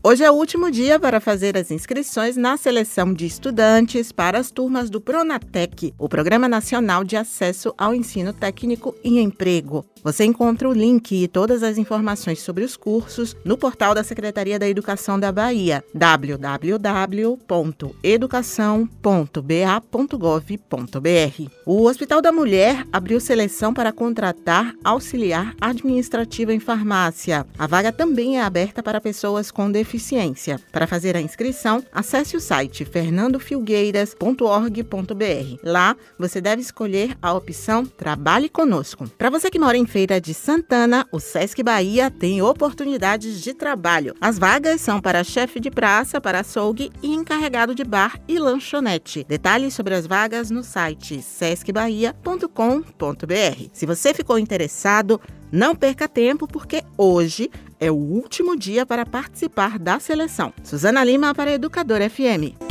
Hoje é o último dia para fazer as inscrições na seleção de estudantes para as turmas do Pronatec, o Programa Nacional de Acesso ao Ensino Técnico e Emprego. Você encontra o link e todas as informações sobre os cursos no portal da Secretaria da Educação da Bahia, www.educação.ba.gov.br. O Hospital da Mulher abriu seleção para contratar auxiliar administrativa em farmácia. A vaga também é aberta para pessoas com deficiência. Para fazer a inscrição, acesse o site fernandofilgueiras.org.br. Lá, você deve escolher a opção Trabalhe Conosco. Para você que mora em Feira de Santana, o Sesc Bahia tem oportunidades de trabalho. As vagas são para chefe de praça, para açougue e encarregado de bar e lanchonete. Detalhes sobre as vagas no site sescbahia.com.br. Se você ficou interessado, não perca tempo porque hoje é o último dia para participar da seleção. Suzana Lima para Educador FM.